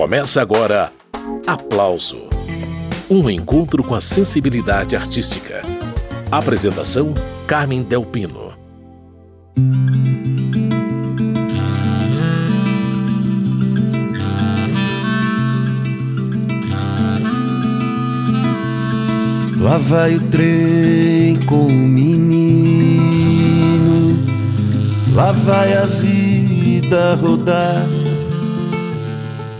Começa agora Aplauso um encontro com a sensibilidade artística. Apresentação: Carmen Delpino. Lá vai o trem com o menino, lá vai a vida rodar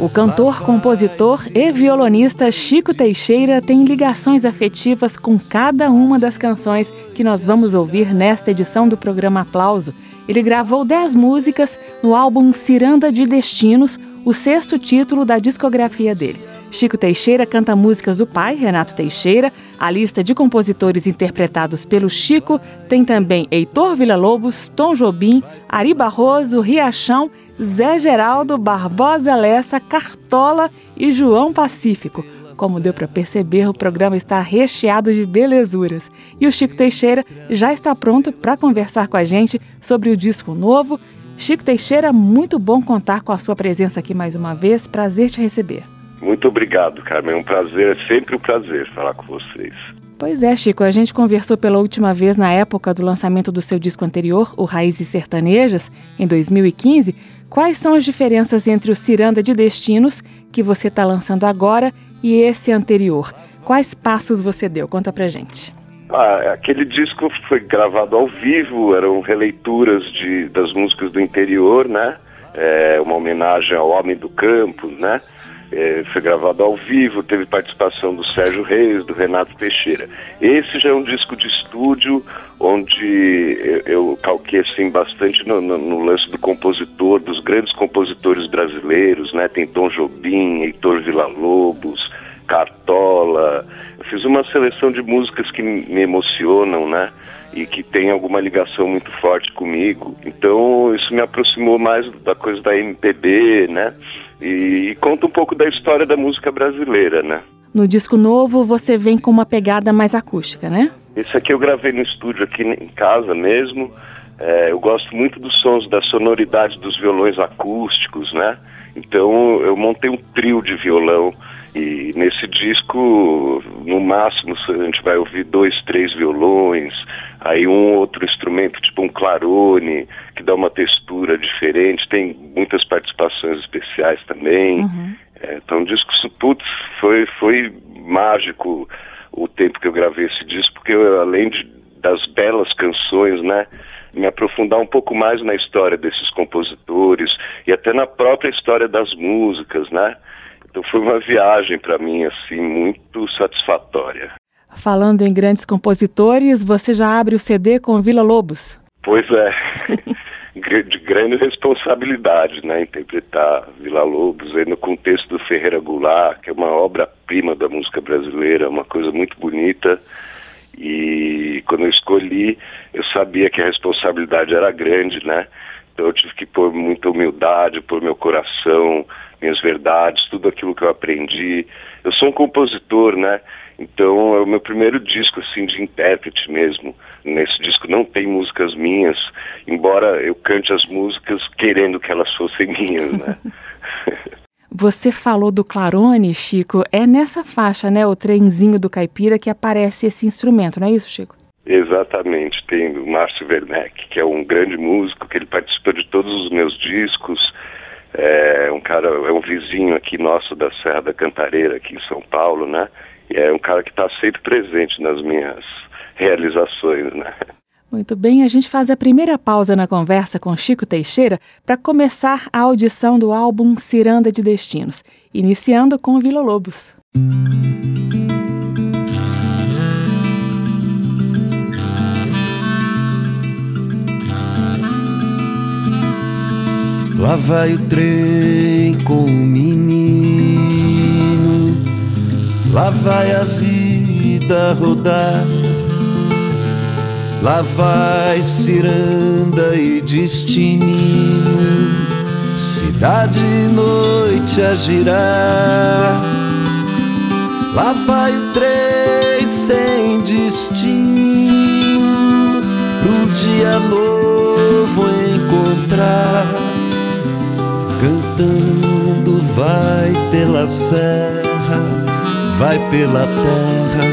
o cantor, compositor e violonista Chico Teixeira tem ligações afetivas com cada uma das canções que nós vamos ouvir nesta edição do programa Aplauso. Ele gravou 10 músicas no álbum Ciranda de Destinos, o sexto título da discografia dele. Chico Teixeira canta músicas do pai, Renato Teixeira. A lista de compositores interpretados pelo Chico tem também Heitor Villa-Lobos, Tom Jobim, Ari Barroso, Riachão Zé Geraldo, Barbosa Lessa, Cartola e João Pacífico. Como deu para perceber, o programa está recheado de belezuras. E o Chico Teixeira já está pronto para conversar com a gente sobre o disco novo. Chico Teixeira, muito bom contar com a sua presença aqui mais uma vez. Prazer te receber. Muito obrigado, Carmen. É um prazer, é sempre um prazer falar com vocês. Pois é, Chico, a gente conversou pela última vez na época do lançamento do seu disco anterior, o Raízes Sertanejas, em 2015. Quais são as diferenças entre o Ciranda de Destinos, que você está lançando agora, e esse anterior? Quais passos você deu? Conta pra gente. Ah, aquele disco foi gravado ao vivo, eram releituras de, das músicas do interior, né? É, uma homenagem ao homem do campo, né? É, foi gravado ao vivo, teve participação do Sérgio Reis, do Renato Teixeira. Esse já é um disco de estúdio onde eu, eu calquei assim, bastante no, no, no, lance do compositor, dos grandes compositores brasileiros, né? Tem Tom Jobim, Heitor Villa-Lobos, Cartola. Eu fiz uma seleção de músicas que me emocionam, né? E que tem alguma ligação muito forte comigo. Então isso me aproximou mais da coisa da MPB, né? E, e conta um pouco da história da música brasileira, né? No disco novo você vem com uma pegada mais acústica, né? Esse aqui eu gravei no estúdio aqui em casa mesmo. É, eu gosto muito dos sons, da sonoridade dos violões acústicos, né? Então eu montei um trio de violão e nesse disco, no máximo, a gente vai ouvir dois, três violões, aí um outro instrumento, tipo um clarone, que dá uma textura diferente, tem muitas participações especiais também. Uhum. É, então o disco, putz, foi, foi mágico o tempo que eu gravei esse disco, porque eu, além de, das belas canções, né, me aprofundar um pouco mais na história desses compositores e até na própria história das músicas, né? Então foi uma viagem para mim assim muito satisfatória. Falando em grandes compositores, você já abre o CD com Vila Lobos? Pois é. de grande responsabilidade, né, interpretar Vila Lobos aí no contexto do Ferreira Goulart, que é uma obra-prima da música brasileira, uma coisa muito bonita. E quando eu escolhi, eu sabia que a responsabilidade era grande, né? Então eu tive que pôr muita humildade, pôr meu coração, minhas verdades, tudo aquilo que eu aprendi. Eu sou um compositor, né? Então é o meu primeiro disco assim de intérprete mesmo. Nesse disco não tem músicas minhas, embora eu cante as músicas querendo que elas fossem minhas, né? Você falou do clarone, Chico. É nessa faixa, né, o trenzinho do caipira, que aparece esse instrumento, não é isso, Chico? Exatamente. Tem o Márcio Werneck, que é um grande músico, que ele participa de todos os meus discos. É um cara, é um vizinho aqui nosso da Serra da Cantareira, aqui em São Paulo, né? E é um cara que está sempre presente nas minhas realizações, né? Muito bem, a gente faz a primeira pausa na conversa com Chico Teixeira para começar a audição do álbum Ciranda de Destinos, iniciando com Vila Lobos. Lá vai o trem com o menino, lá vai a vida rodar. Lá vai ciranda e destino, cidade e noite a girar. Lá vai o trem sem destino, pro dia novo encontrar cantando vai pela serra, vai pela terra,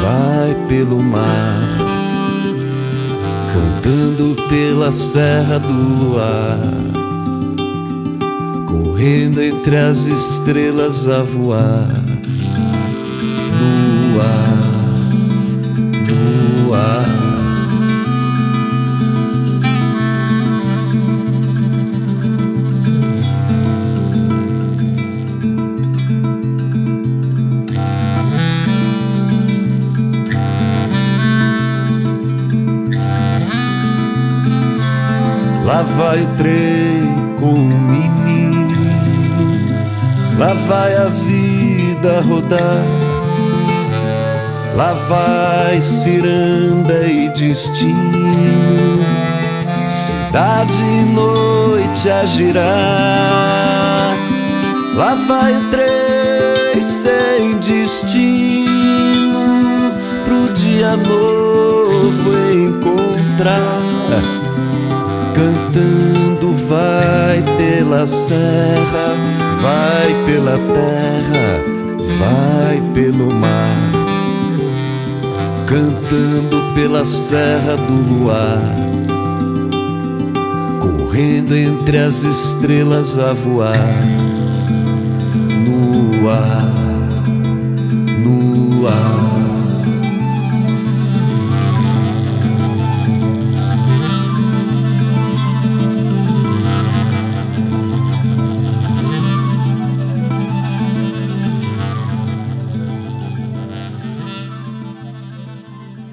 vai pelo mar. Cantando pela serra do luar, correndo entre as estrelas a voar Lá vai o trem com o menino, lá vai a vida rodar. Lá vai ciranda e destino, cidade e noite a girar. Lá vai o trem sem destino, pro dia novo encontrar cantando vai pela serra, vai pela terra, vai pelo mar, cantando pela serra do luar, correndo entre as estrelas a voar, no ar,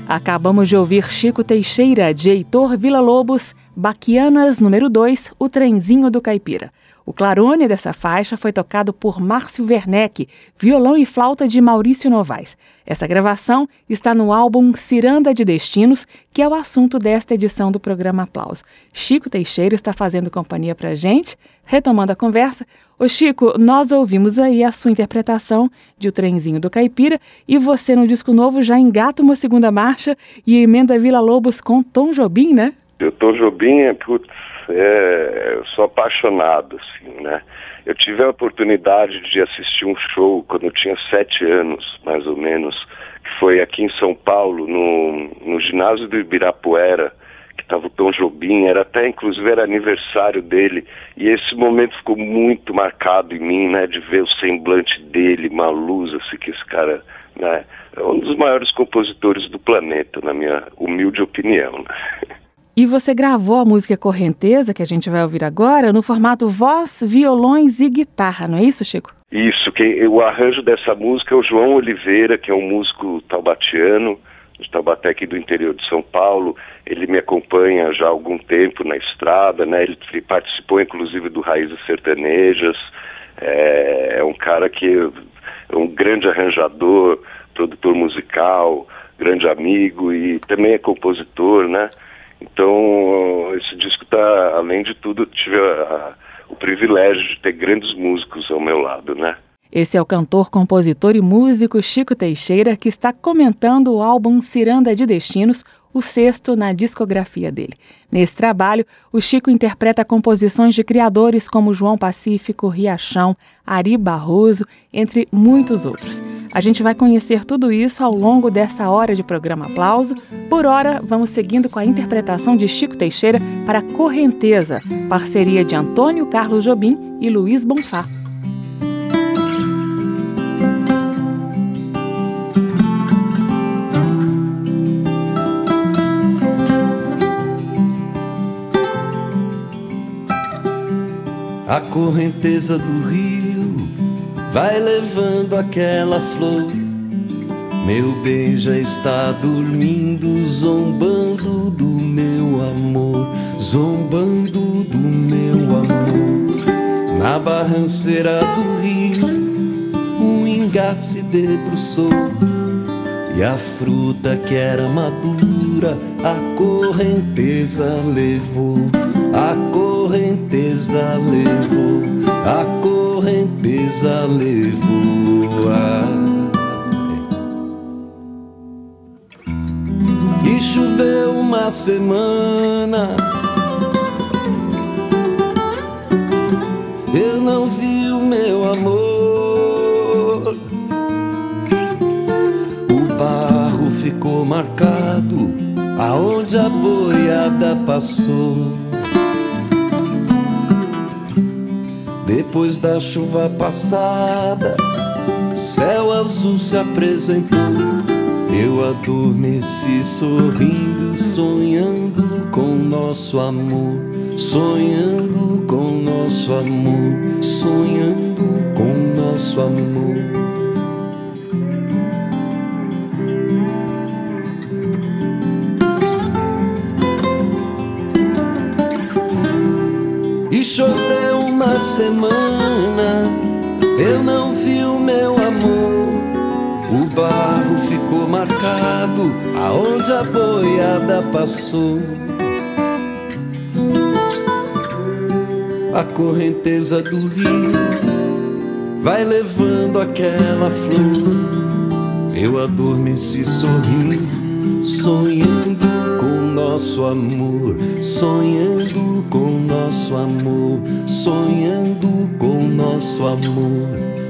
Acabamos de ouvir Chico Teixeira, de Heitor Villa-Lobos, Baquianas número 2, O Trenzinho do Caipira. O clarone dessa faixa foi tocado por Márcio Werneck, violão e flauta de Maurício Novaes. Essa gravação está no álbum Ciranda de Destinos, que é o assunto desta edição do programa Aplauso. Chico Teixeira está fazendo companhia para gente. Retomando a conversa, Ô Chico, nós ouvimos aí a sua interpretação de O Trenzinho do Caipira e você no disco novo já engata uma segunda marcha e emenda Vila Lobos com Tom Jobim, né? O Tom Jobim é, putz, é, eu sou apaixonado, assim, né? Eu tive a oportunidade de assistir um show quando eu tinha sete anos, mais ou menos, que foi aqui em São Paulo, no, no ginásio do Ibirapuera, que estava o Tom Jobim, era até inclusive era aniversário dele, e esse momento ficou muito marcado em mim, né, de ver o semblante dele, uma luz assim que esse cara, né, é um dos maiores compositores do planeta, na minha humilde opinião, né? E você gravou a música Correnteza, que a gente vai ouvir agora, no formato voz, violões e guitarra, não é isso, Chico? Isso, que o arranjo dessa música é o João Oliveira, que é um músico taubatiano, de Taubaté aqui do interior de São Paulo. Ele me acompanha já há algum tempo na estrada, né? Ele participou inclusive do Raízes Sertanejas. É, é um cara que é um grande arranjador, produtor musical, grande amigo e também é compositor, né? Então, esse disco está, além de tudo, tive a, a, o privilégio de ter grandes músicos ao meu lado, né? Esse é o cantor, compositor e músico Chico Teixeira, que está comentando o álbum Ciranda de Destinos, o sexto na discografia dele. Nesse trabalho, o Chico interpreta composições de criadores como João Pacífico, Riachão, Ari Barroso, entre muitos outros. A gente vai conhecer tudo isso ao longo desta hora de programa Aplauso. Por hora, vamos seguindo com a interpretação de Chico Teixeira para Correnteza, parceria de Antônio Carlos Jobim e Luiz Bonfá. A correnteza do rio vai levando aquela flor. Meu bem já está dormindo, zombando do meu amor, zombando do meu amor. Na barranceira do rio, um ingá se debruçou. E a fruta que era madura, a correnteza levou. A correnteza levou, a correnteza levou. E choveu uma semana. Eu não vi viu meu amor. O barro ficou marcado aonde a boiada passou. Depois da chuva passada, céu azul se apresentou. Eu adormeci sorrindo, sonhando com nosso amor, sonhando com nosso amor, sonhando com nosso amor. Semana, eu não vi o meu amor. O barro ficou marcado aonde a boiada passou. A correnteza do rio vai levando aquela flor. Eu adormeci sorrindo, sonhando nosso amor, sonhando com nosso amor, sonhando com nosso amor.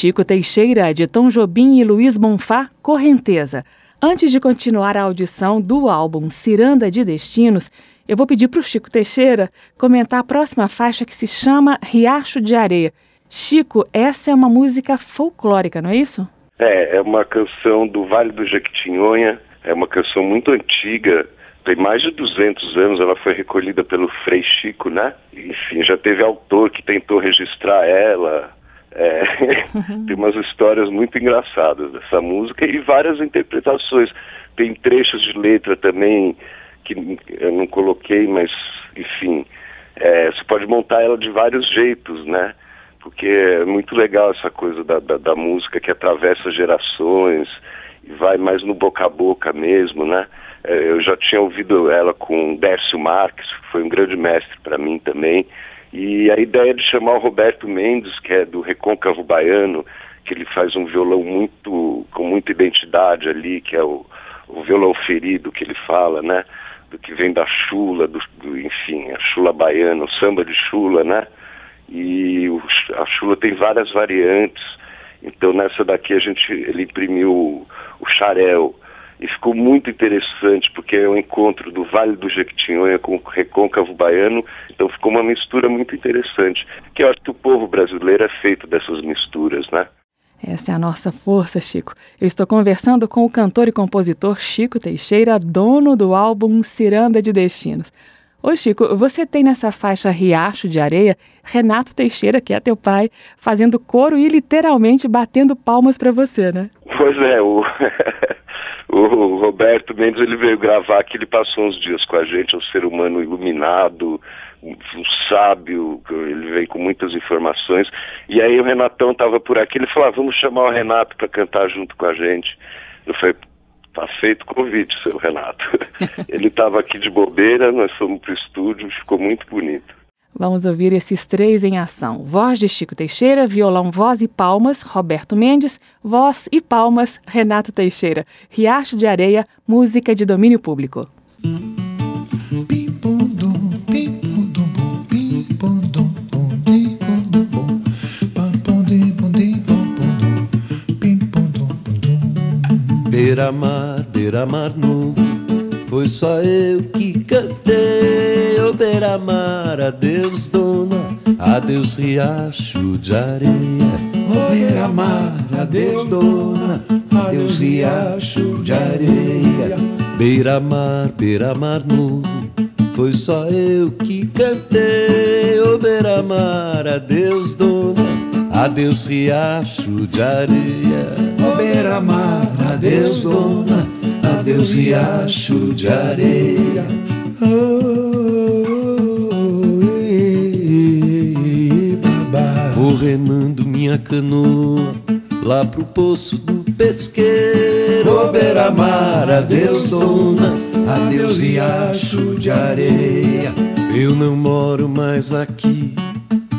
Chico Teixeira, de Tom Jobim e Luiz Bonfá, Correnteza. Antes de continuar a audição do álbum Ciranda de Destinos, eu vou pedir para o Chico Teixeira comentar a próxima faixa que se chama Riacho de Areia. Chico, essa é uma música folclórica, não é isso? É, é uma canção do Vale do Jequitinhonha, é uma canção muito antiga, tem mais de 200 anos, ela foi recolhida pelo Frei Chico, né? Enfim, já teve autor que tentou registrar ela. É, tem umas histórias muito engraçadas dessa música e várias interpretações. Tem trechos de letra também que eu não coloquei, mas enfim, é, você pode montar ela de vários jeitos, né? Porque é muito legal essa coisa da, da, da música que atravessa gerações e vai mais no boca a boca mesmo, né? É, eu já tinha ouvido ela com Dércio Marques, que foi um grande mestre para mim também. E a ideia de chamar o Roberto Mendes, que é do Recôncavo Baiano, que ele faz um violão muito com muita identidade ali, que é o, o violão ferido que ele fala, né? Do que vem da chula, do, do enfim, a chula baiana, o samba de chula, né? E o, a chula tem várias variantes. Então nessa daqui a gente ele imprimiu o, o xarel e ficou muito interessante porque é o um encontro do Vale do Jequitinhonha com o Recôncavo Baiano, então ficou uma mistura muito interessante, que eu acho que o povo brasileiro é feito dessas misturas, né? Essa é a nossa força, Chico. Eu estou conversando com o cantor e compositor Chico Teixeira, dono do álbum Ciranda de Destinos. Ô Chico, você tem nessa faixa Riacho de Areia Renato Teixeira, que é teu pai, fazendo coro e literalmente batendo palmas para você, né? Pois é, o, o Roberto Mendes ele veio gravar aqui, ele passou uns dias com a gente, um ser humano iluminado, um, um sábio, ele veio com muitas informações. E aí o Renatão estava por aqui, ele falou: ah, vamos chamar o Renato para cantar junto com a gente. Eu falei: tá feito o convite, seu Renato. ele estava aqui de bobeira, nós fomos para o estúdio, ficou muito bonito. Vamos ouvir esses três em ação. Voz de Chico Teixeira, violão, voz e palmas, Roberto Mendes, voz e palmas, Renato Teixeira. Riacho de Areia, música de domínio público. Beira-mar, beira-mar novo, foi só eu que cantei. Oh, beira-mar, adeus dona, adeus riacho de areia. Ô beira-mar, adeus dona, adeus riacho de areia. Beira-mar, beira-mar novo, foi só eu que cantei. Ô beira-mar, adeus dona, adeus riacho de areia. Ô beira-mar, adeus dona, adeus riacho de areia. Vou remando minha canoa lá pro poço do pesqueiro. Ô beira-mar, adeus dona, adeus riacho de areia. Eu não moro mais aqui,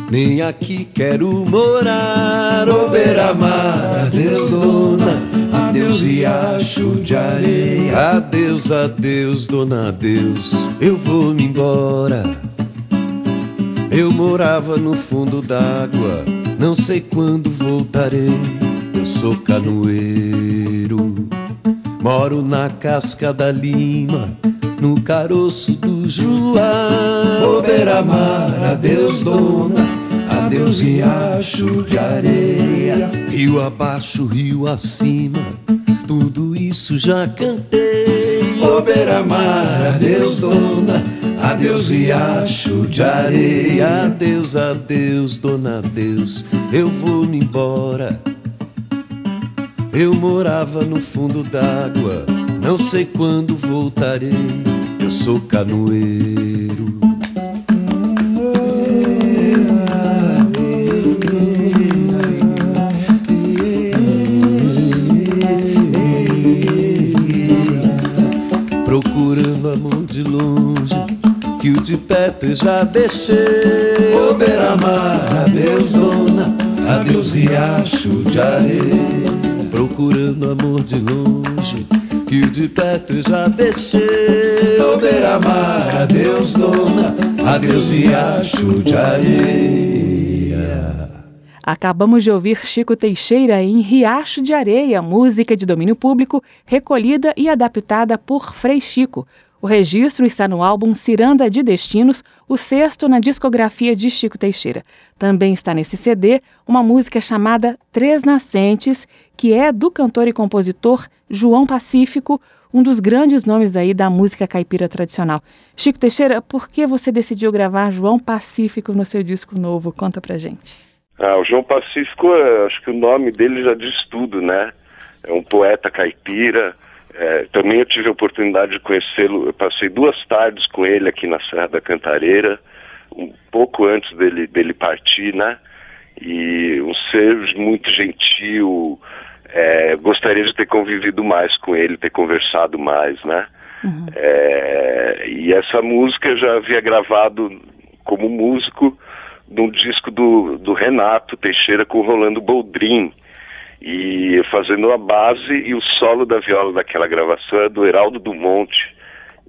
nem aqui quero morar. Ô beira-mar, adeus dona, adeus riacho de areia. Adeus, adeus, dona, adeus, eu vou me embora. Eu morava no fundo d'água, não sei quando voltarei. Eu sou canoeiro, moro na casca da lima, no caroço do João. Ô beira-mar, adeus dona, adeus riacho de areia. Rio abaixo, rio acima, tudo isso já cantei. Ô beira-mar, adeus dona, adeus riacho de areia. Adeus, adeus, dona, adeus, eu vou me embora. Eu morava no fundo d'água, não sei quando voltarei. Eu sou canoeiro. Procurando amor de longe, que o de perto já deixei. Ô beira-mar, adeus dona, adeus riacho de areia. Procurando amor de longe, que o de perto já deixei. Ô beira-mar, adeus dona, adeus riacho de areia. Acabamos de ouvir Chico Teixeira em Riacho de Areia, música de domínio público, recolhida e adaptada por Frei Chico. O registro está no álbum Ciranda de Destinos, o sexto na discografia de Chico Teixeira. Também está nesse CD uma música chamada Três Nascentes, que é do cantor e compositor João Pacífico, um dos grandes nomes aí da música caipira tradicional. Chico Teixeira, por que você decidiu gravar João Pacífico no seu disco novo? Conta pra gente. Ah, o João Pacífico, acho que o nome dele já diz tudo, né? É um poeta caipira. É, também eu tive a oportunidade de conhecê-lo. Eu passei duas tardes com ele aqui na Serra da Cantareira, um pouco antes dele, dele partir, né? E um ser muito gentil. É, gostaria de ter convivido mais com ele, ter conversado mais, né? Uhum. É, e essa música eu já havia gravado como músico num disco do, do Renato Teixeira com o Rolando Boldrin e fazendo a base e o solo da viola daquela gravação é do Heraldo do Monte.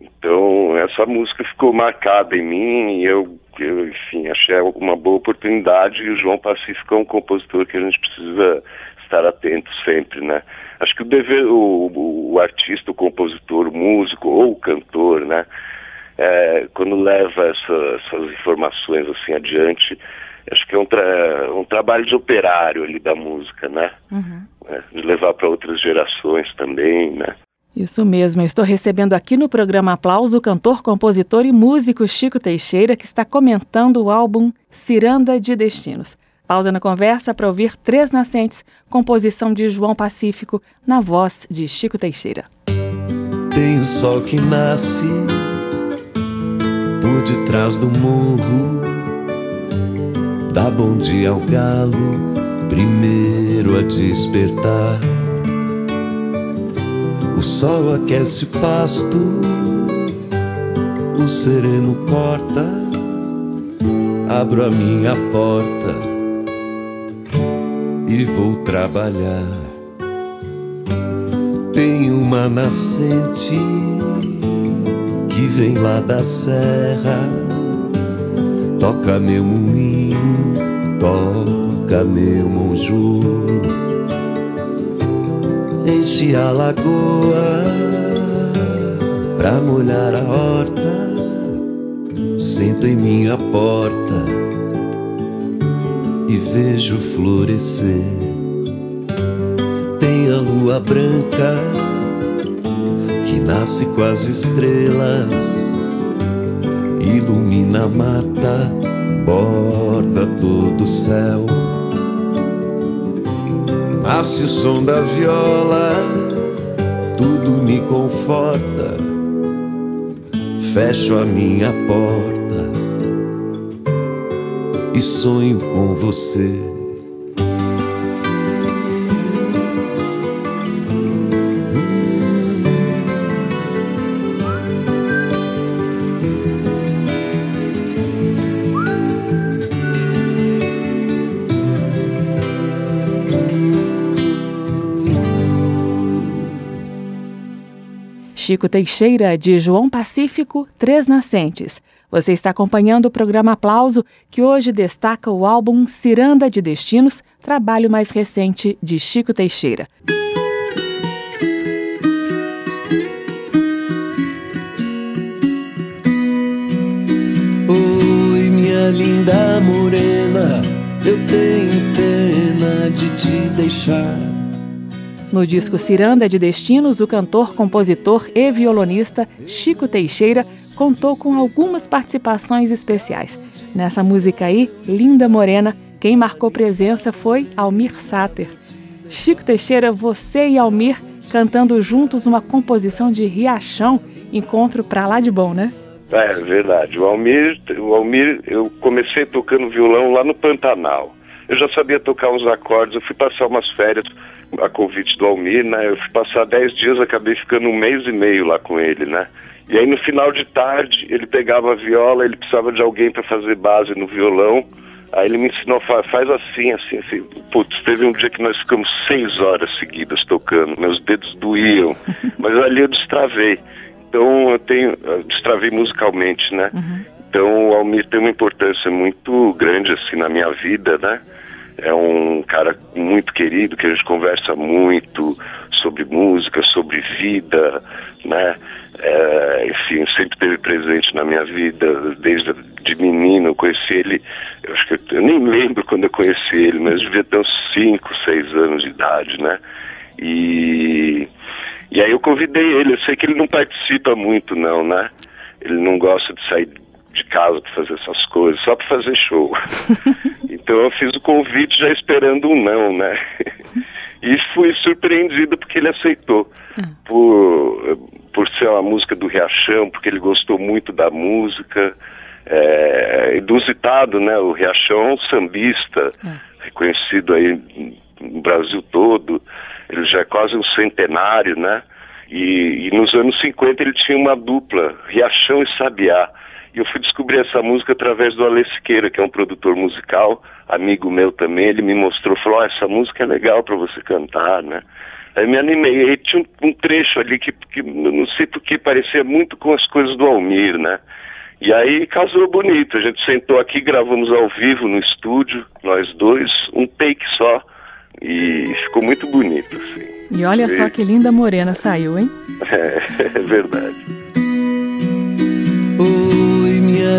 Então essa música ficou marcada em mim e eu, eu, enfim, achei uma boa oportunidade e o João Pacífico é um compositor que a gente precisa estar atento sempre, né? Acho que o dever, o, o artista, o compositor, o músico ou o cantor, né? É, quando leva essa, essas informações assim adiante, acho que é um, tra um trabalho de operário ali da música, né? Uhum. É, de levar para outras gerações também, né? Isso mesmo, eu estou recebendo aqui no programa Aplauso o cantor, compositor e músico Chico Teixeira, que está comentando o álbum Ciranda de Destinos. Pausa na conversa para ouvir Três Nascentes, composição de João Pacífico, na voz de Chico Teixeira. Tem o sol que nasce por detrás do morro, dá bom dia ao galo, primeiro a despertar. O sol aquece o pasto, o sereno corta, abro a minha porta e vou trabalhar. Tem uma nascente que vem lá da serra, toca meu moinho, toca meu monjolo, enche a lagoa pra molhar a horta. Sento em minha porta e vejo florescer. Tem a lua branca que nasce com as estrelas, ilumina a mata, borda todo o céu. Nasce o som da viola, tudo me conforta. Fecho a minha porta e sonho com você. Chico Teixeira, de João Pacífico, Três Nascentes. Você está acompanhando o programa Aplauso, que hoje destaca o álbum Ciranda de Destinos, trabalho mais recente de Chico Teixeira. Oi, minha linda morena, eu tenho pena de te deixar no disco Ciranda de Destinos, o cantor, compositor e violonista Chico Teixeira contou com algumas participações especiais. Nessa música aí, Linda Morena, quem marcou presença foi Almir Sater. Chico Teixeira, você e Almir cantando juntos uma composição de Riachão, encontro pra lá de bom, né? É verdade. O Almir, o Almir, eu comecei tocando violão lá no Pantanal. Eu já sabia tocar uns acordes, eu fui passar umas férias a convite do Almir, né? Eu fui passar dez dias, acabei ficando um mês e meio lá com ele, né? E aí no final de tarde ele pegava a viola, ele precisava de alguém para fazer base no violão. Aí ele me ensinou, faz assim, assim, assim. Putz, teve um dia que nós ficamos seis horas seguidas tocando, meus dedos doíam, mas ali eu destravei. Então eu tenho, eu destravei musicalmente, né? Uhum. Então o Almir tem uma importância muito grande assim na minha vida, né? É um cara muito querido, que a gente conversa muito sobre música, sobre vida, né? É, enfim, sempre esteve presente na minha vida, desde de menino, eu conheci ele, eu acho que eu, nem lembro quando eu conheci ele, mas devia ter uns 5, 6 anos de idade, né? E, e aí eu convidei ele, eu sei que ele não participa muito não, né? Ele não gosta de sair de casa para fazer essas coisas, só para fazer show. então eu fiz o convite já esperando um não, né? e fui surpreendido porque ele aceitou. Ah. Por, por ser uma música do Riachão, porque ele gostou muito da música. É, inusitado, né? O Riachão é um sambista, ah. reconhecido aí no Brasil todo. Ele já é quase um centenário, né? E, e, nos anos 50 ele tinha uma dupla, Riachão e Sabiá. E eu fui descobrir essa música através do Alê Siqueira, que é um produtor musical, amigo meu também. Ele me mostrou, falou: oh, essa música é legal para você cantar, né? Aí me animei. Aí tinha um, um trecho ali que, que não sei porque parecia muito com as coisas do Almir, né? E aí casou bonito. A gente sentou aqui, gravamos ao vivo no estúdio, nós dois, um take só. E ficou muito bonito, assim. E olha e... só que linda morena saiu, hein? É, é verdade.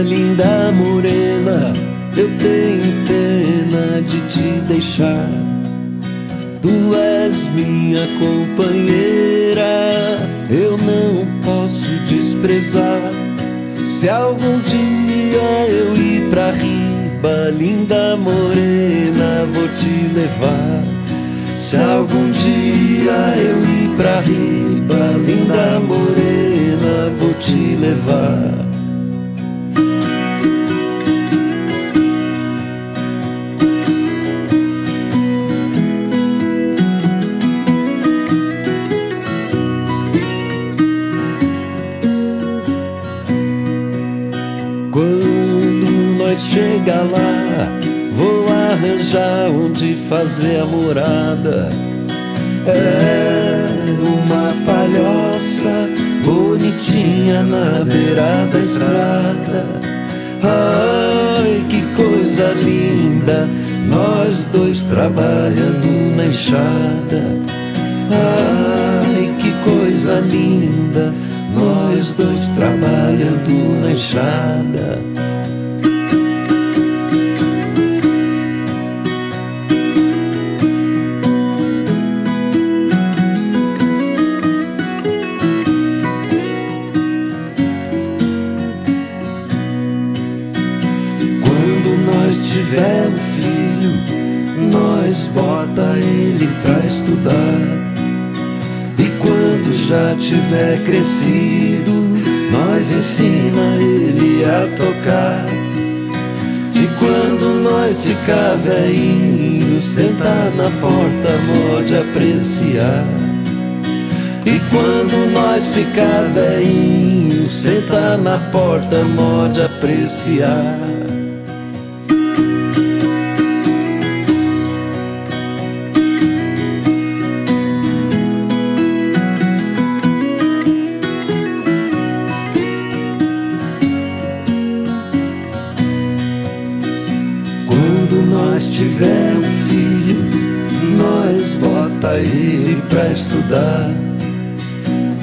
Linda morena, eu tenho pena de te deixar. Tu és minha companheira, eu não posso desprezar. Se algum dia eu ir pra riba, linda morena, vou te levar. Se algum dia eu ir pra riba, linda morena, vou te levar. Chega lá, vou arranjar onde fazer a morada. É uma palhoça bonitinha na beira da estrada. Ai, que coisa linda, nós dois trabalhando na enxada. Ai, que coisa linda, nós dois trabalhando na enxada. Tiver um filho, nós bota ele pra estudar. E quando já tiver crescido, nós ensina ele a tocar. E quando nós ficar velhinho, sentar na porta, pode apreciar. E quando nós ficar velhinho, sentar na porta, pode apreciar. Estudar.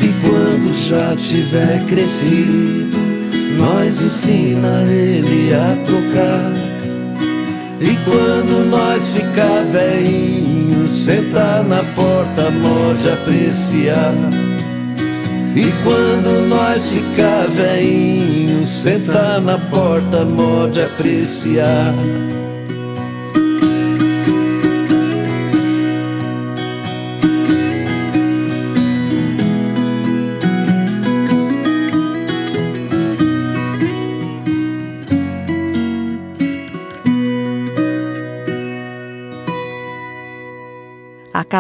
E quando já tiver crescido, nós ensina ele a tocar. E quando nós ficar velhinho, sentar na porta, pode apreciar. E quando nós ficar velhinho, sentar na porta, pode apreciar.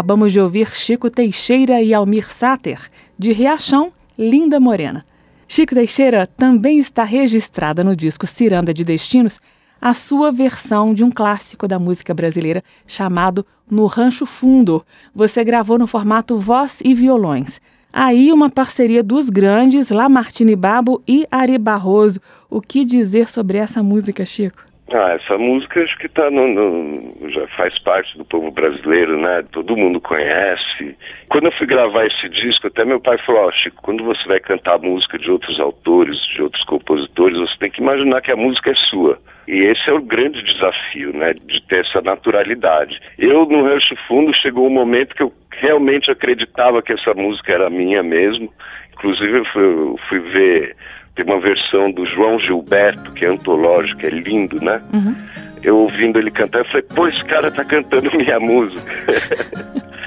Acabamos de ouvir Chico Teixeira e Almir Sater, de Riachão, Linda Morena. Chico Teixeira também está registrada no disco Ciranda de Destinos a sua versão de um clássico da música brasileira chamado No Rancho Fundo. Você gravou no formato voz e violões. Aí uma parceria dos grandes Lamartine Babo e Ari Barroso. O que dizer sobre essa música, Chico? Ah, essa música acho que tá no, no, já faz parte do povo brasileiro, né? Todo mundo conhece. Quando eu fui gravar esse disco, até meu pai falou, oh, Chico, quando você vai cantar música de outros autores, de outros compositores, você tem que imaginar que a música é sua. E esse é o grande desafio, né? De ter essa naturalidade. Eu, no Rancho Fundo, chegou um momento que eu realmente acreditava que essa música era minha mesmo. Inclusive, eu fui, eu fui ver tem uma versão do João Gilberto, que é antológico, é lindo, né? Uhum. Eu ouvindo ele cantar, eu falei, pô, esse cara tá cantando minha música.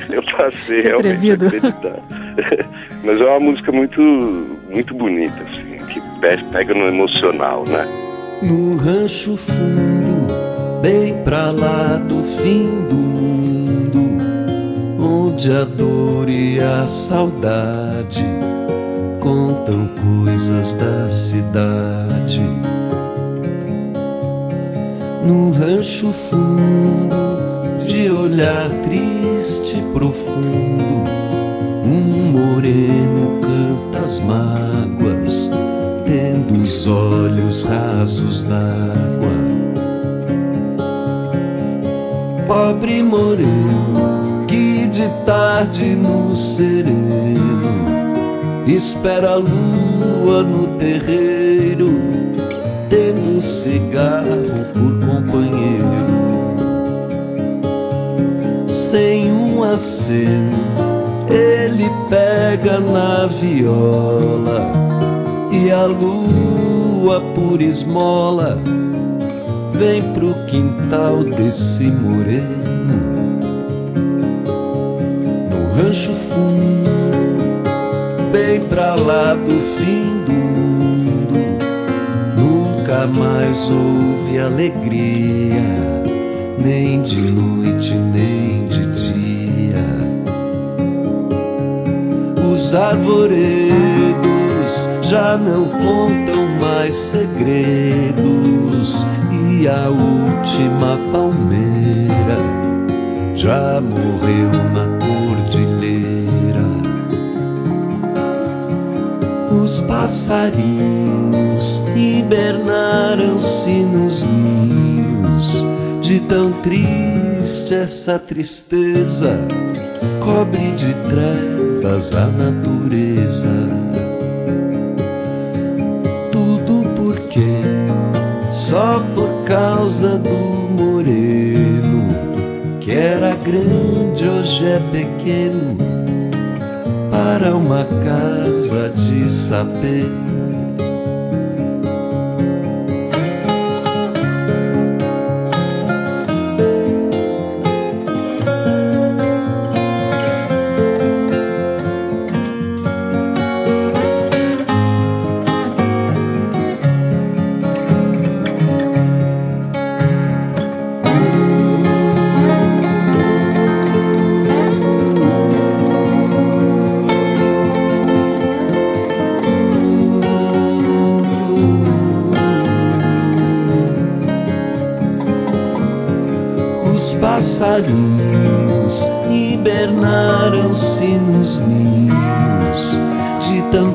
eu passei que realmente a acreditar. Mas é uma música muito, muito bonita, assim, que pega no emocional, né? No rancho fundo, bem pra lá do fim do mundo, onde a dor e a saudade contam coisas da cidade. Num rancho fundo, de olhar triste e profundo, um moreno canta as mágoas, tendo os olhos rasos d'água. Pobre moreno, que de tarde no sereno espera a lua no terreiro, tendo cigarro por companheiro. Sem um aceno, ele pega na viola e a lua por esmola vem pro quintal desse moreno. No rancho fundo bem pra lá do fim do mundo. Nunca mais houve alegria, nem de noite, nem de dia. Os arvoredos já não contam mais segredos, e a última palmeira já morreu na os passarinhos hibernaram-se nos ninhos. De tão triste essa tristeza, cobre de trevas a natureza. Tudo porque só por causa do moreno, que era grande, hoje é pequeno para uma casa de saber.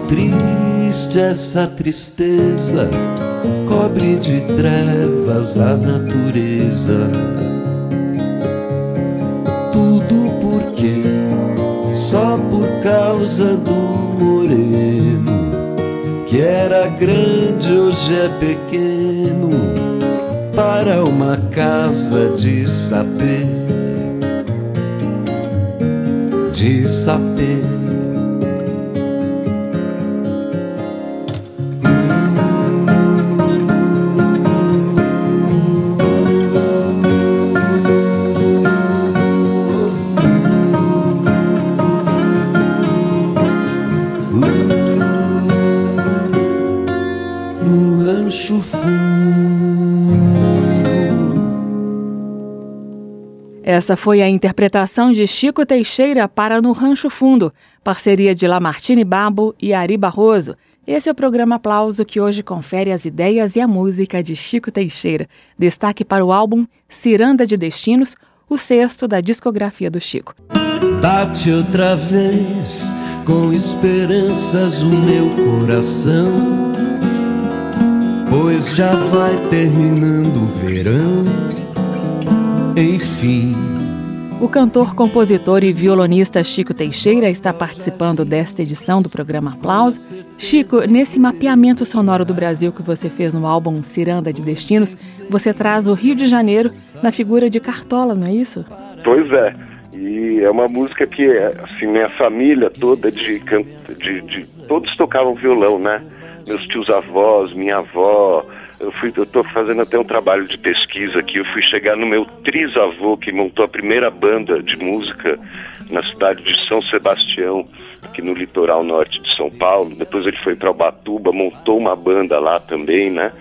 Triste essa tristeza cobre de trevas a natureza. Tudo porque só por causa do moreno que era grande hoje é pequeno para uma casa de sapê, de sapê. Essa foi a interpretação de Chico Teixeira para No Rancho Fundo, parceria de Lamartine Babo e Ari Barroso. Esse é o programa Aplauso que hoje confere as ideias e a música de Chico Teixeira. Destaque para o álbum Ciranda de Destinos, o sexto da discografia do Chico. Bate outra vez com esperanças o meu coração, pois já vai terminando o verão. Enfim o cantor, compositor e violonista Chico Teixeira está participando desta edição do programa Aplausos. Chico, nesse mapeamento sonoro do Brasil que você fez no álbum Ciranda de Destinos, você traz o Rio de Janeiro na figura de Cartola, não é isso? Pois é. E é uma música que, assim, minha família toda de, de, de todos tocavam violão, né? Meus tios avós, minha avó, eu fui, eu estou fazendo até um trabalho de pesquisa aqui. Eu fui chegar no meu trisavô que montou a primeira banda de música na cidade de São Sebastião, aqui no litoral norte de São Paulo. Depois ele foi para Ubatuba, montou uma banda lá também, né?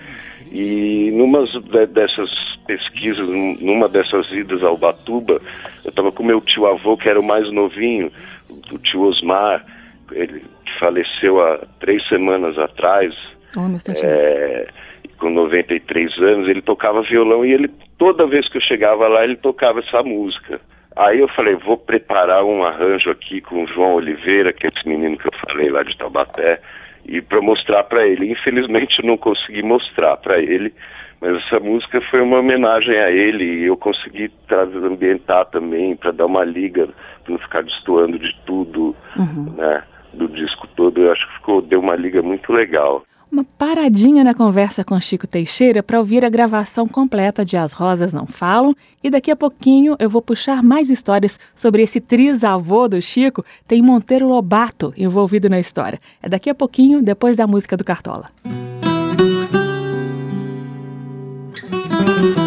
E numa dessas pesquisas, numa dessas idas ao Ubatuba, eu estava com meu tio avô, que era o mais novinho, o tio Osmar, ele faleceu há três semanas atrás. Oh, é, com 93 anos, ele tocava violão e ele toda vez que eu chegava lá ele tocava essa música. Aí eu falei, vou preparar um arranjo aqui com o João Oliveira, que é esse menino que eu falei lá de Taubaté, e para mostrar para ele. Infelizmente eu não consegui mostrar para ele, mas essa música foi uma homenagem a ele e eu consegui trazer, ambientar também para dar uma liga, para não ficar destoando de tudo, uhum. né, do disco todo. Eu acho que ficou deu uma liga muito legal uma paradinha na conversa com Chico Teixeira para ouvir a gravação completa de As Rosas Não Falam e daqui a pouquinho eu vou puxar mais histórias sobre esse trisavô do Chico, tem Monteiro Lobato envolvido na história. É daqui a pouquinho, depois da música do Cartola. bate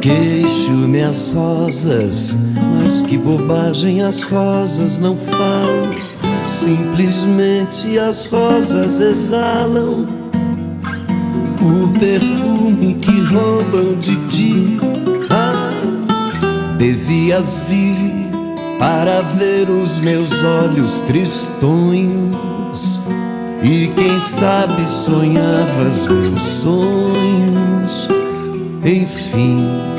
Queixo-me as rosas, mas que bobagem as rosas não falam. Simplesmente as rosas exalam o perfume que roubam de ti. Ah, devias vir para ver os meus olhos tristonhos e quem sabe sonhavas meus sonhos, enfim.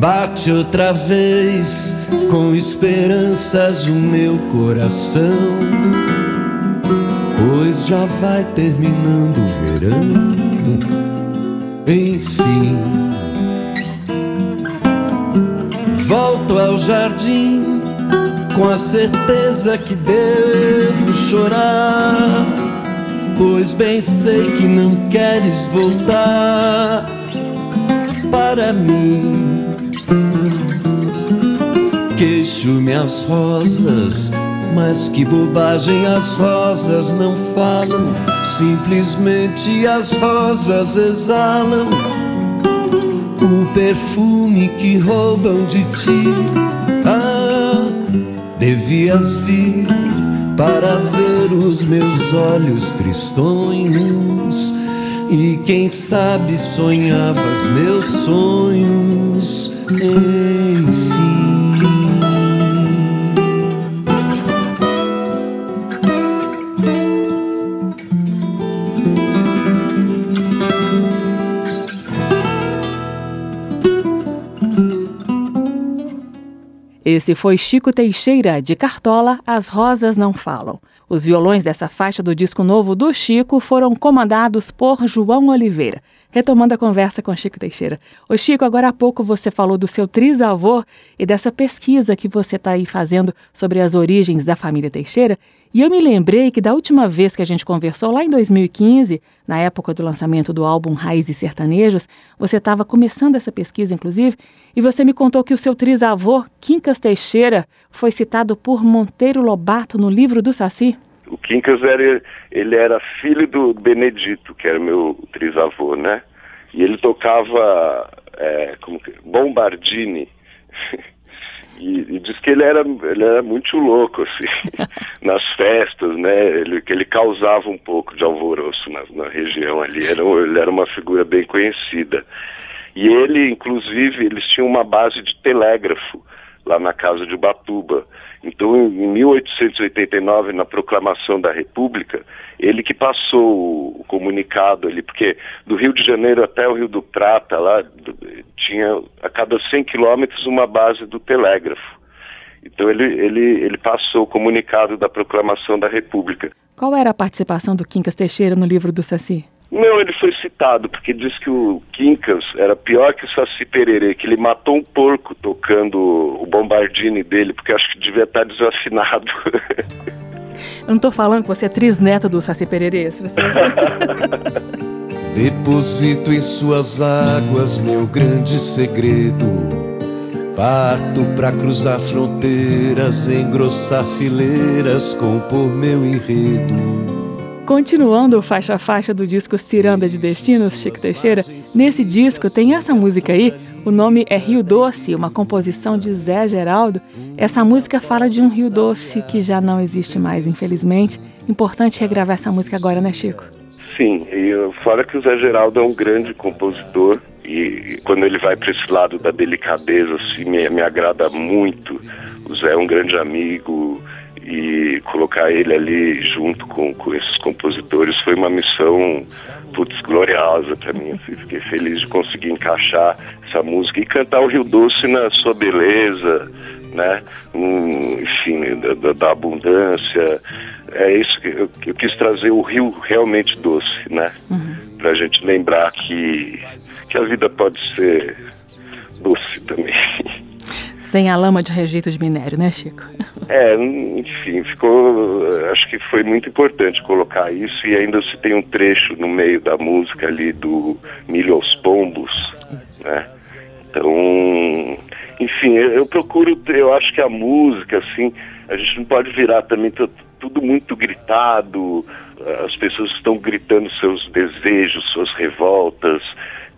bate outra vez com esperanças o meu coração. Pois já vai terminando o verão, enfim. Volto ao jardim com a certeza que devo chorar. Pois bem sei que não queres voltar para mim queixo-me as rosas, mas que bobagem as rosas não falam, simplesmente as rosas exalam o perfume que roubam de ti. Ah, devias vir para ver os meus olhos tristonhos. E quem sabe sonhavas meus sonhos, enfim. Esse foi Chico Teixeira, de Cartola, As Rosas Não Falam. Os violões dessa faixa do disco novo do Chico foram comandados por João Oliveira. Retomando a conversa com Chico Teixeira. Ô Chico, agora há pouco você falou do seu trisavô e dessa pesquisa que você está aí fazendo sobre as origens da família Teixeira. E eu me lembrei que da última vez que a gente conversou, lá em 2015, na época do lançamento do álbum Raízes Sertanejos, você estava começando essa pesquisa, inclusive, e você me contou que o seu trisavô, Quincas Teixeira, foi citado por Monteiro Lobato no livro do Saci. O Quincas era, ele era filho do Benedito, que era meu trisavô, né? E ele tocava é, como que, Bombardini. E, e, diz que ele era, ele era muito louco, assim, nas festas, né? Ele, que ele causava um pouco de alvoroço na, na região ali. Era, ele era uma figura bem conhecida. E ele, inclusive, eles tinham uma base de telégrafo lá na casa de Ubatuba. Então, em 1889, na proclamação da República, ele que passou o comunicado ali, porque do Rio de Janeiro até o Rio do Prata, lá tinha a cada 100 quilômetros uma base do telégrafo. Então ele, ele, ele passou o comunicado da proclamação da República. Qual era a participação do Quincas Teixeira no livro do Saci? Não, ele foi citado, porque diz que o Quincas era pior que o Saci Pererê, que ele matou um porco tocando o bombardine dele, porque acho que devia estar desafinado. Eu não estou falando que você é trisneta do Saci Pererê. Se você... Deposito em suas águas meu grande segredo. Parto para cruzar fronteiras, engrossar fileiras, compor meu enredo. Continuando faixa a faixa do disco Ciranda de Destinos, Chico Teixeira, nesse disco tem essa música aí, o nome é Rio Doce, uma composição de Zé Geraldo. Essa música fala de um Rio Doce que já não existe mais, infelizmente. Importante regravar essa música agora, né, Chico? Sim, e fora que o Zé Geraldo é um grande compositor e quando ele vai para esse lado da delicadeza, assim, me, me agrada muito. O Zé é um grande amigo, e colocar ele ali junto com, com esses compositores foi uma missão putz, gloriosa para mim. Assim, fiquei feliz de conseguir encaixar essa música e cantar o Rio Doce na sua beleza, né? Um, enfim, da, da, abundância. É isso que eu, eu, quis trazer o Rio realmente doce, né? Uhum. Para a gente lembrar que, que a vida pode ser doce também. Sem a lama de rejeito de minério, né, Chico? É, enfim, ficou. Acho que foi muito importante colocar isso e ainda se tem um trecho no meio da música ali do Milho aos Pombos, né? Então, enfim, eu, eu procuro, eu acho que a música, assim, a gente não pode virar também tudo muito gritado, as pessoas estão gritando seus desejos, suas revoltas.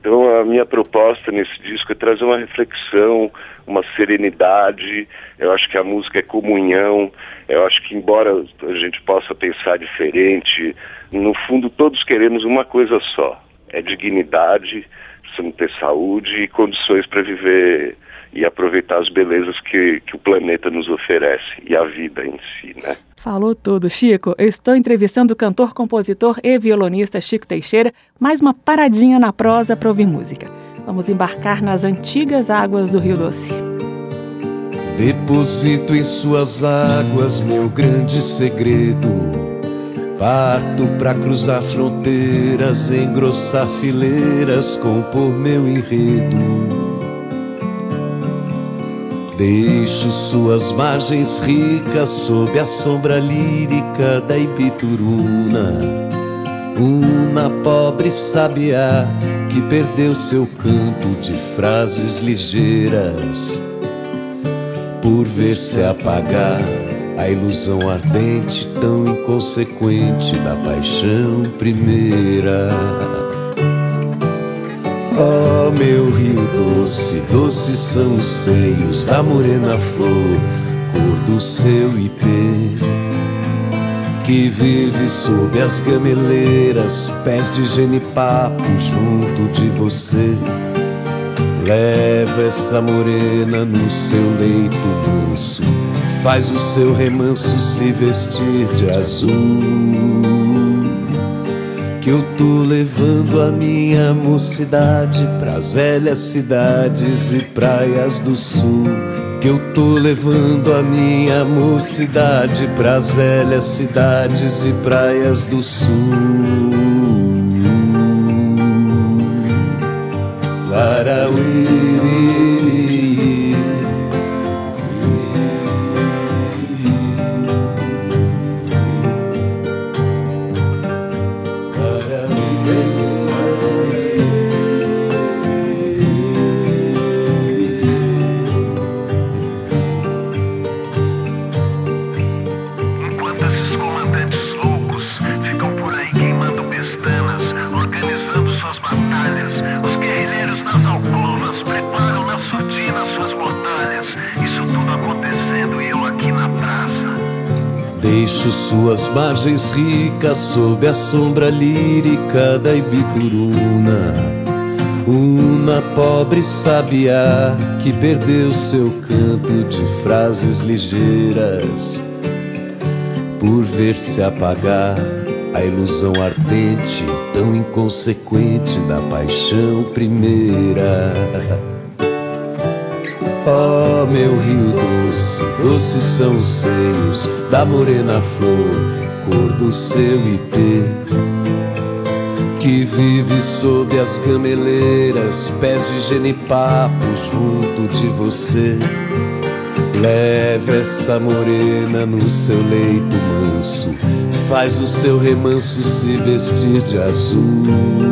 Então a minha proposta nesse disco é trazer uma reflexão, uma serenidade. Eu acho que a música é comunhão. Eu acho que embora a gente possa pensar diferente, no fundo todos queremos uma coisa só: é dignidade, precisamos ter saúde e condições para viver e aproveitar as belezas que, que o planeta nos oferece e a vida em si, né? Falou tudo, Chico. Eu estou entrevistando o cantor, compositor e violonista Chico Teixeira. Mais uma paradinha na prosa para ouvir música. Vamos embarcar nas antigas águas do Rio Doce. Deposito em suas águas meu grande segredo. Parto para cruzar fronteiras, engrossar fileiras, compor meu enredo. Deixo suas margens ricas sob a sombra lírica da Ibituruna. Una pobre sabiá que perdeu seu canto de frases ligeiras por ver se apagar a ilusão ardente tão inconsequente da paixão primeira. Oh, meu rio doce, doces são os seios da morena flor, cor do seu ipê. Que vive sob as gameleiras, pés de genipapo junto de você. Leva essa morena no seu leito moço, faz o seu remanso se vestir de azul que eu tô levando a minha mocidade pras velhas cidades e praias do sul. Que eu tô levando a minha mocidade pras velhas cidades e praias do sul. Larauiri. Margens ricas sob a sombra lírica da Ibituruna. Una pobre sabiá que perdeu seu canto de frases ligeiras por ver se apagar a ilusão ardente, tão inconsequente da paixão primeira. Oh, meu rio doce, doces são os seios da morena flor, cor do seu ipê. Que vive sob as gameleiras, pés de genipapo junto de você. Leve essa morena no seu leito manso, faz o seu remanso se vestir de azul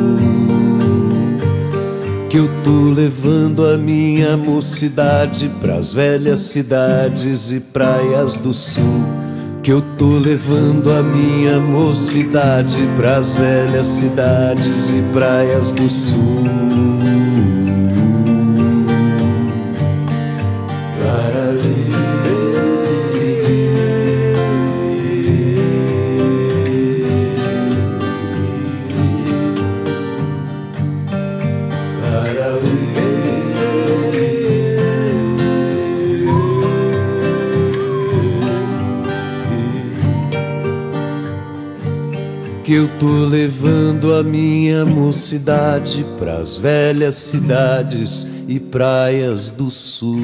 que eu tô levando a minha mocidade pras velhas cidades e praias do sul. Que eu tô levando a minha mocidade pras velhas cidades e praias do sul. Tô levando a minha mocidade pras velhas cidades e praias do sul.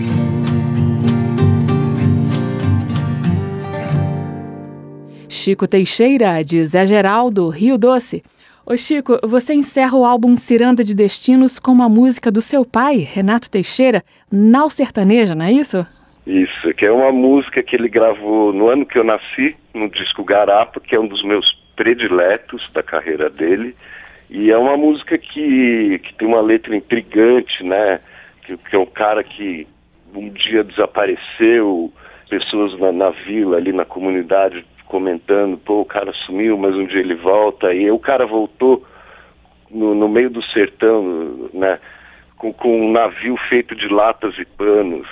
Chico Teixeira, de Zé Geraldo, Rio Doce. Ô Chico, você encerra o álbum Ciranda de Destinos com uma música do seu pai, Renato Teixeira, Nau Sertaneja, não é isso? Isso, que é uma música que ele gravou no ano que eu nasci, no disco Garapa, que é um dos meus prediletos da carreira dele. E é uma música que, que tem uma letra intrigante, né? Que, que é um cara que um dia desapareceu, pessoas na, na vila, ali na comunidade, comentando, pô, o cara sumiu, mas um dia ele volta. E o cara voltou no, no meio do sertão, né? Com, com um navio feito de latas e panos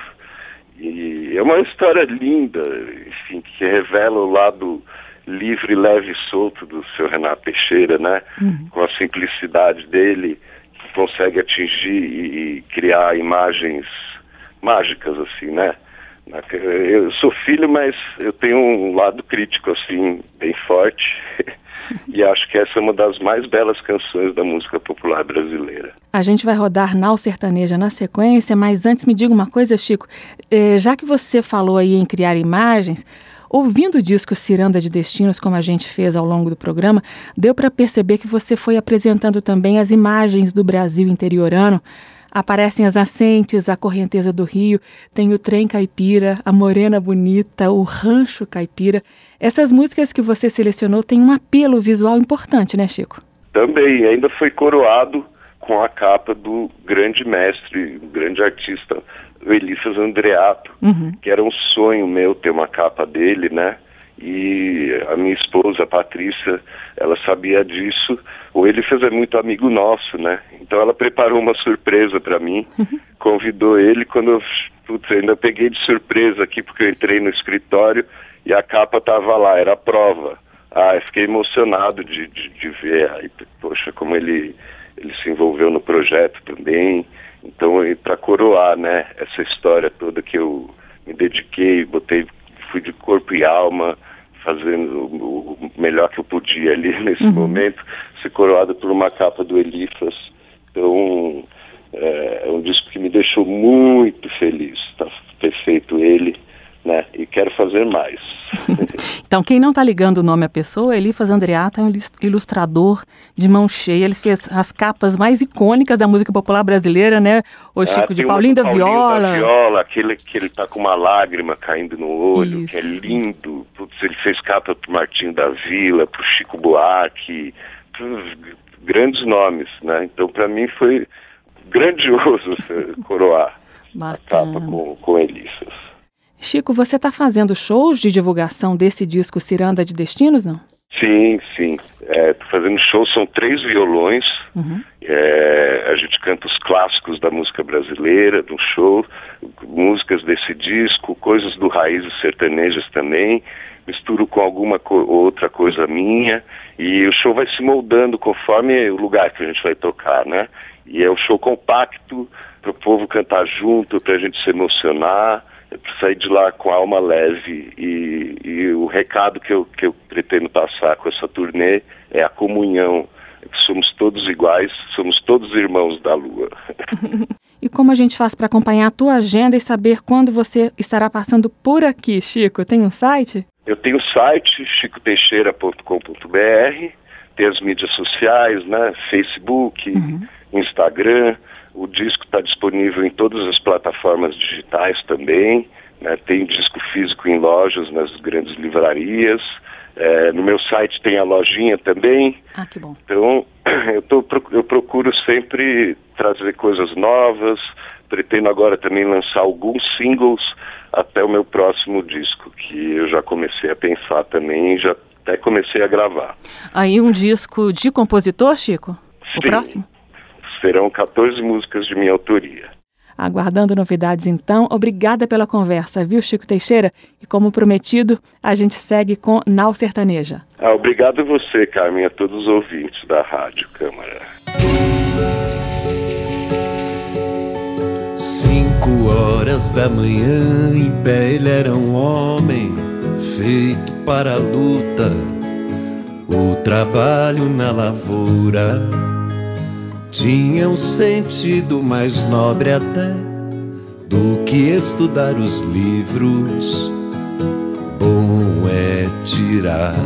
e é uma história linda, enfim, que revela o lado livre, leve e solto do seu Renato Teixeira, né? Uhum. Com a simplicidade dele, que consegue atingir e, e criar imagens mágicas, assim, né? Eu sou filho, mas eu tenho um lado crítico, assim, bem forte. e acho que essa é uma das mais belas canções da música popular brasileira. A gente vai rodar Nau Sertaneja na sequência, mas antes me diga uma coisa, Chico. Eh, já que você falou aí em criar imagens, ouvindo o disco Ciranda de Destinos, como a gente fez ao longo do programa, deu para perceber que você foi apresentando também as imagens do Brasil interiorano Aparecem as nascentes, a correnteza do rio, tem o trem caipira, a morena bonita, o rancho caipira. Essas músicas que você selecionou têm um apelo visual importante, né, Chico? Também, ainda foi coroado com a capa do grande mestre, grande artista, o Elifas Andreato, uhum. que era um sonho meu ter uma capa dele, né? e a minha esposa, a Patrícia, ela sabia disso. O Elifas é muito amigo nosso, né? Então ela preparou uma surpresa para mim, convidou ele quando eu putz, ainda peguei de surpresa aqui porque eu entrei no escritório e a capa tava lá, era a prova. Ah, eu fiquei emocionado de, de, de ver, aí, poxa, como ele, ele se envolveu no projeto também. Então, para coroar, né, essa história toda que eu me dediquei, botei fui de corpo e alma, fazendo o melhor que eu podia ali nesse uhum. momento, ser coroado por uma capa do Elifas. Então, é, é um disco que me deixou muito feliz tá, ter feito ele né? E quero fazer mais. então, quem não está ligando o nome à pessoa, Elifas Andreata é um ilustrador de mão cheia. Ele fez as capas mais icônicas da música popular brasileira, né? O ah, Chico de Paulinho da Paulinho Viola. Da Viola, aquele que ele tá com uma lágrima caindo no olho, Isso. que é lindo. Putz, ele fez capa pro Martinho da Vila, pro Chico Buarque, grandes nomes, né? Então, para mim foi grandioso coroar Bacana. a capa com, com Elifas. Chico, você está fazendo shows de divulgação desse disco Ciranda de Destinos, não? Sim, sim. Estou é, fazendo shows, são três violões. Uhum. É, a gente canta os clássicos da música brasileira, do show, músicas desse disco, coisas do Raízes Sertanejas também. Misturo com alguma co outra coisa minha. E o show vai se moldando conforme o lugar que a gente vai tocar, né? E é um show compacto, para o povo cantar junto, para a gente se emocionar sair de lá com a alma leve e, e o recado que eu, que eu pretendo passar com essa turnê é a comunhão, somos todos iguais, somos todos irmãos da Lua. e como a gente faz para acompanhar a tua agenda e saber quando você estará passando por aqui, Chico? Tem um site? Eu tenho o site chicoteixeira.com.br, tem as mídias sociais, né? Facebook, uhum. Instagram. O disco está disponível em todas as plataformas digitais também. Né? Tem disco físico em lojas, nas grandes livrarias. É, no meu site tem a lojinha também. Ah, que bom. Então, eu, tô, eu procuro sempre trazer coisas novas. Pretendo agora também lançar alguns singles até o meu próximo disco, que eu já comecei a pensar também, já até comecei a gravar. Aí um disco de compositor, Chico? Sim. O próximo? Serão 14 músicas de minha autoria. Aguardando novidades então, obrigada pela conversa, viu, Chico Teixeira? E como prometido, a gente segue com Nau Sertaneja. Ah, obrigado a você, Carmen, a todos os ouvintes da Rádio Câmara. Cinco horas da manhã, em pé ele era um homem feito para a luta, o trabalho na lavoura tinha um sentido mais nobre até do que estudar os livros. Bom é tirar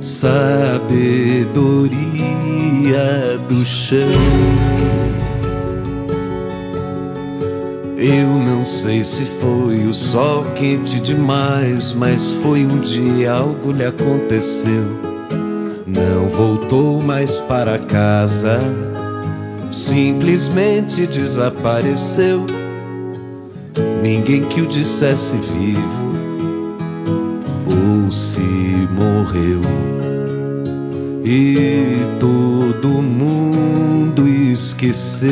sabedoria do chão Eu não sei se foi o sol quente demais, mas foi um dia algo lhe aconteceu. Não voltou mais para casa, simplesmente desapareceu. Ninguém que o dissesse vivo ou se morreu. E todo mundo esqueceu.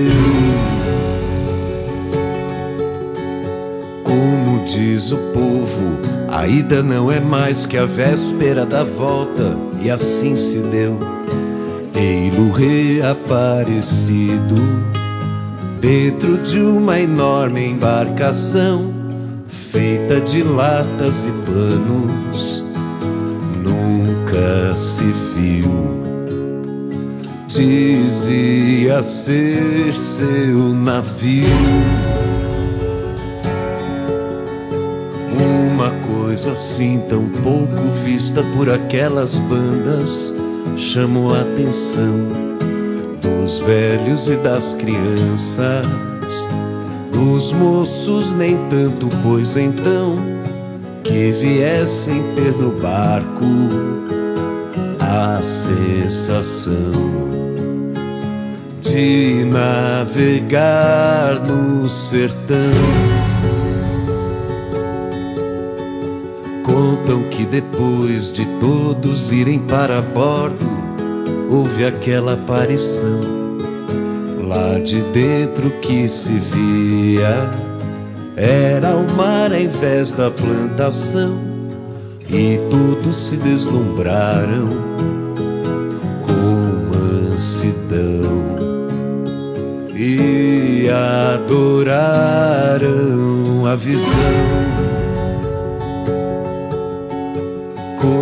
diz o povo, a ida não é mais que a véspera da volta, e assim se deu. Ei-lo reaparecido dentro de uma enorme embarcação feita de latas e panos. Nunca se viu. Dizia ser seu navio. Coisa assim tão pouco vista por aquelas bandas chamou a atenção dos velhos e das crianças, dos moços nem tanto, pois então que viessem ter no barco a sensação de navegar no sertão. Que depois de todos irem para bordo, houve aquela aparição. Lá de dentro que se via era o mar ao invés da plantação, e todos se deslumbraram com mansidão e adoraram a visão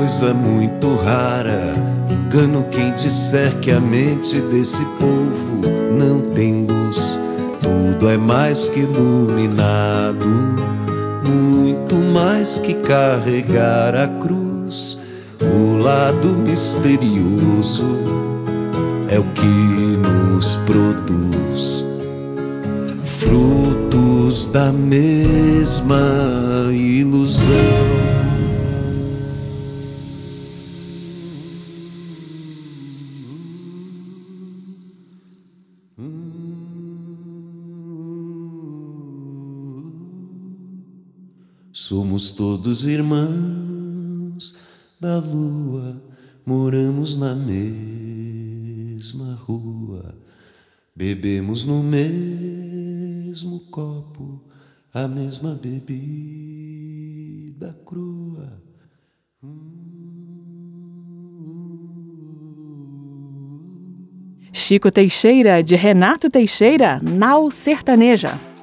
coisa muito rara. Engano quem disser que a mente desse povo não tem luz. Tudo é mais que iluminado, muito mais que carregar a cruz. O lado misterioso é o que nos produz frutos da mesma ilusão. Somos todos irmãos da lua, moramos na mesma rua, bebemos no mesmo copo a mesma bebida crua. Chico Teixeira, de Renato Teixeira, Nau Sertaneja.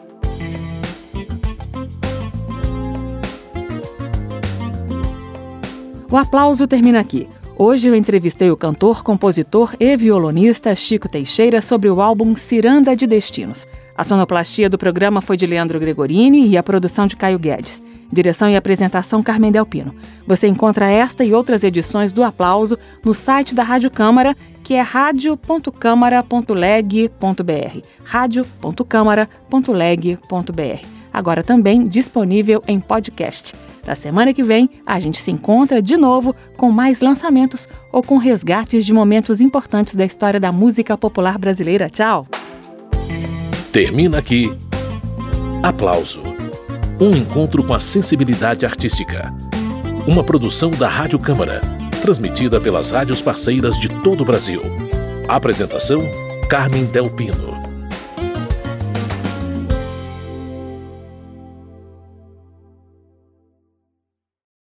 O aplauso termina aqui. Hoje eu entrevistei o cantor, compositor e violonista Chico Teixeira sobre o álbum Ciranda de Destinos. A sonoplastia do programa foi de Leandro Gregorini e a produção de Caio Guedes. Direção e apresentação Carmen Delpino. Você encontra esta e outras edições do Aplauso no site da Rádio Câmara, que é radio.câmara.leg.br. radio.câmara.leg.br. Agora também disponível em podcast. Na semana que vem, a gente se encontra de novo com mais lançamentos ou com resgates de momentos importantes da história da música popular brasileira. Tchau! Termina aqui. Aplauso. Um encontro com a sensibilidade artística. Uma produção da Rádio Câmara, transmitida pelas rádios parceiras de todo o Brasil. Apresentação: Carmen Del Pino.